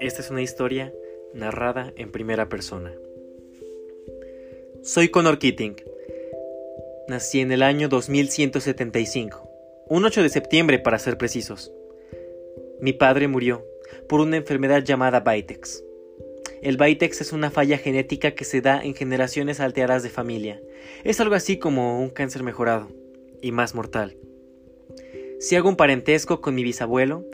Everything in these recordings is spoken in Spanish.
Esta es una historia narrada en primera persona. Soy Connor Keating. Nací en el año 2175, un 8 de septiembre para ser precisos. Mi padre murió por una enfermedad llamada Vitex. El Vitex es una falla genética que se da en generaciones alteradas de familia. Es algo así como un cáncer mejorado y más mortal. Si hago un parentesco con mi bisabuelo,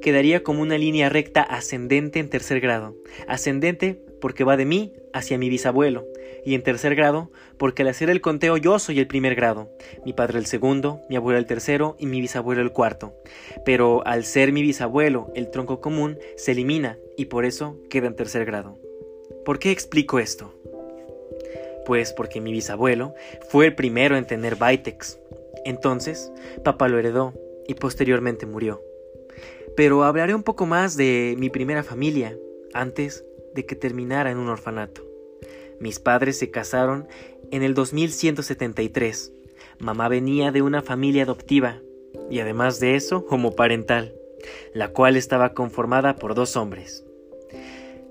quedaría como una línea recta ascendente en tercer grado. Ascendente porque va de mí hacia mi bisabuelo, y en tercer grado porque al hacer el conteo yo soy el primer grado, mi padre el segundo, mi abuelo el tercero y mi bisabuelo el cuarto. Pero al ser mi bisabuelo el tronco común se elimina y por eso queda en tercer grado. ¿Por qué explico esto? Pues porque mi bisabuelo fue el primero en tener Vitex. Entonces, papá lo heredó y posteriormente murió. Pero hablaré un poco más de mi primera familia antes de que terminara en un orfanato. Mis padres se casaron en el 2173. Mamá venía de una familia adoptiva y además de eso homoparental, la cual estaba conformada por dos hombres.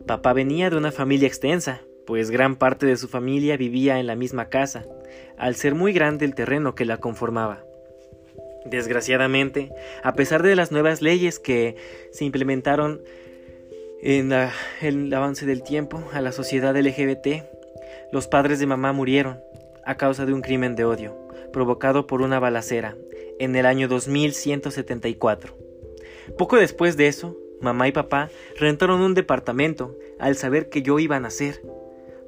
Papá venía de una familia extensa, pues gran parte de su familia vivía en la misma casa, al ser muy grande el terreno que la conformaba. Desgraciadamente, a pesar de las nuevas leyes que se implementaron en el avance del tiempo a la sociedad LGBT, los padres de mamá murieron a causa de un crimen de odio provocado por una balacera en el año 2174. Poco después de eso, mamá y papá rentaron un departamento al saber que yo iba a nacer.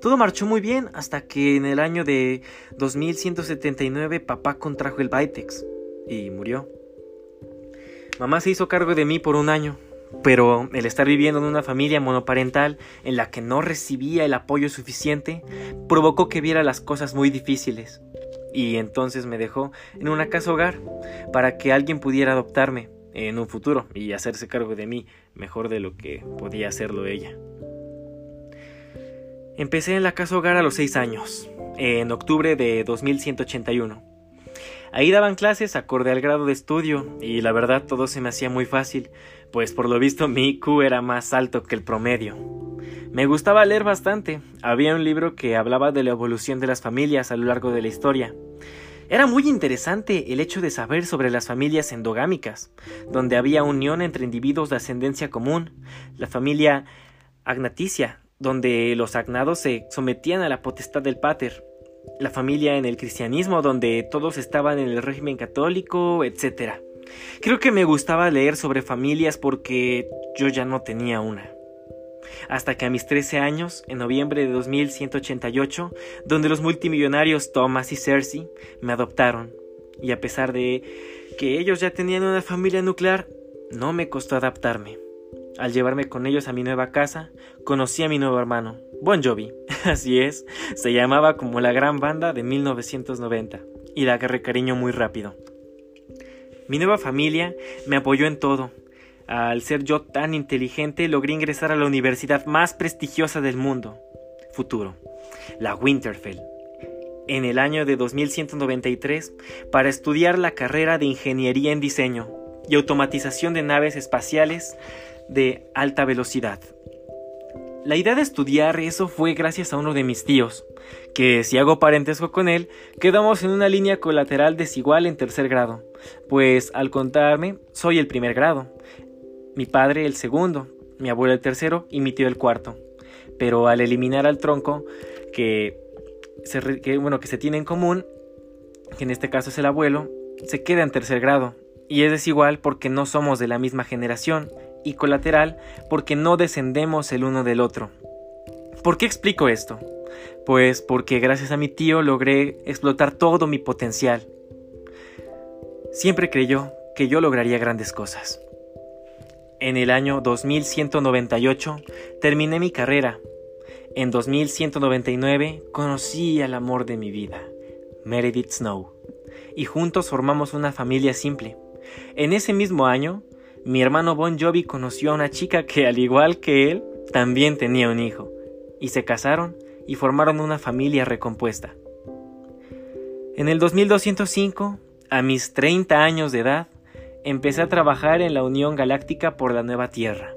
Todo marchó muy bien hasta que en el año de 2179 papá contrajo el Vitex y murió. Mamá se hizo cargo de mí por un año, pero el estar viviendo en una familia monoparental en la que no recibía el apoyo suficiente provocó que viera las cosas muy difíciles. Y entonces me dejó en una casa hogar para que alguien pudiera adoptarme en un futuro y hacerse cargo de mí mejor de lo que podía hacerlo ella. Empecé en la casa hogar a los 6 años, en octubre de 2181. Ahí daban clases acorde al grado de estudio y la verdad todo se me hacía muy fácil, pues por lo visto mi IQ era más alto que el promedio. Me gustaba leer bastante. Había un libro que hablaba de la evolución de las familias a lo largo de la historia. Era muy interesante el hecho de saber sobre las familias endogámicas, donde había unión entre individuos de ascendencia común, la familia agnaticia, donde los agnados se sometían a la potestad del pater, la familia en el cristianismo, donde todos estaban en el régimen católico, etc. Creo que me gustaba leer sobre familias porque yo ya no tenía una. Hasta que a mis 13 años, en noviembre de 2188, donde los multimillonarios Thomas y Cersei me adoptaron, y a pesar de que ellos ya tenían una familia nuclear, no me costó adaptarme. Al llevarme con ellos a mi nueva casa, conocí a mi nuevo hermano, Bon Jovi. Así es, se llamaba como la gran banda de 1990 y la agarré cariño muy rápido. Mi nueva familia me apoyó en todo. Al ser yo tan inteligente, logré ingresar a la universidad más prestigiosa del mundo, futuro, la Winterfell, en el año de 2193 para estudiar la carrera de Ingeniería en Diseño y Automatización de Naves Espaciales de alta velocidad. La idea de estudiar eso fue gracias a uno de mis tíos, que si hago parentesco con él, quedamos en una línea colateral desigual en tercer grado, pues al contarme soy el primer grado, mi padre el segundo, mi abuelo el tercero y mi tío el cuarto. Pero al eliminar al tronco que se, bueno, que se tiene en común, que en este caso es el abuelo, se queda en tercer grado, y es desigual porque no somos de la misma generación y colateral porque no descendemos el uno del otro. ¿Por qué explico esto? Pues porque gracias a mi tío logré explotar todo mi potencial. Siempre creyó que yo lograría grandes cosas. En el año 2198 terminé mi carrera. En 2199 conocí al amor de mi vida, Meredith Snow, y juntos formamos una familia simple. En ese mismo año mi hermano Bon Jovi conoció a una chica que, al igual que él, también tenía un hijo, y se casaron y formaron una familia recompuesta. En el 2205, a mis 30 años de edad, empecé a trabajar en la Unión Galáctica por la Nueva Tierra,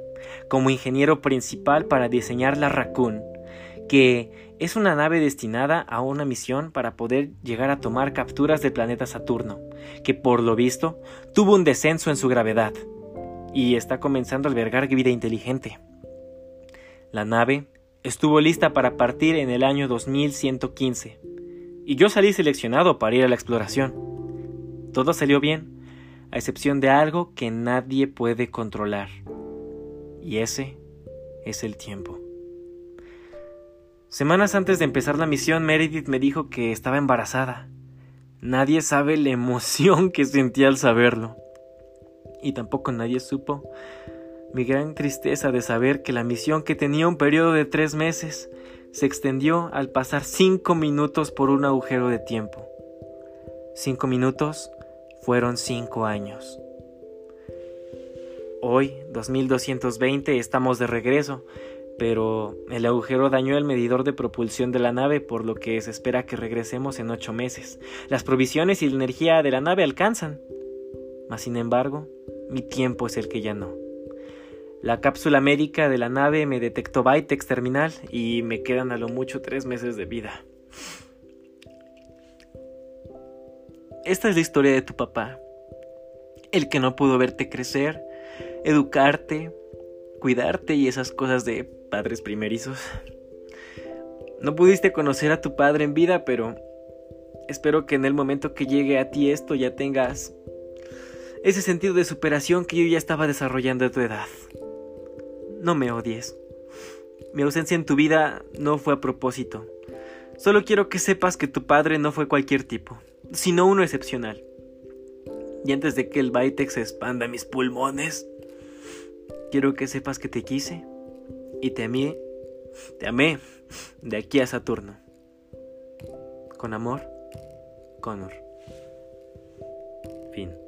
como ingeniero principal para diseñar la Raccoon, que es una nave destinada a una misión para poder llegar a tomar capturas del planeta Saturno, que por lo visto tuvo un descenso en su gravedad y está comenzando a albergar vida inteligente. La nave estuvo lista para partir en el año 2115 y yo salí seleccionado para ir a la exploración. Todo salió bien, a excepción de algo que nadie puede controlar. Y ese es el tiempo. Semanas antes de empezar la misión, Meredith me dijo que estaba embarazada. Nadie sabe la emoción que sentí al saberlo. Y tampoco nadie supo mi gran tristeza de saber que la misión que tenía un periodo de tres meses se extendió al pasar cinco minutos por un agujero de tiempo. Cinco minutos fueron cinco años. Hoy, 2220, estamos de regreso, pero el agujero dañó el medidor de propulsión de la nave, por lo que se espera que regresemos en ocho meses. Las provisiones y la energía de la nave alcanzan. Mas, sin embargo, mi tiempo es el que ya no. La cápsula médica de la nave me detectó Vitex terminal y me quedan a lo mucho tres meses de vida. Esta es la historia de tu papá. El que no pudo verte crecer, educarte, cuidarte y esas cosas de padres primerizos. No pudiste conocer a tu padre en vida, pero espero que en el momento que llegue a ti esto ya tengas ese sentido de superación que yo ya estaba desarrollando a tu edad. No me odies. Mi ausencia en tu vida no fue a propósito. Solo quiero que sepas que tu padre no fue cualquier tipo, sino uno excepcional. Y antes de que el Vitex expanda mis pulmones, quiero que sepas que te quise y te amé, te amé de aquí a Saturno. Con amor, Connor. Fin.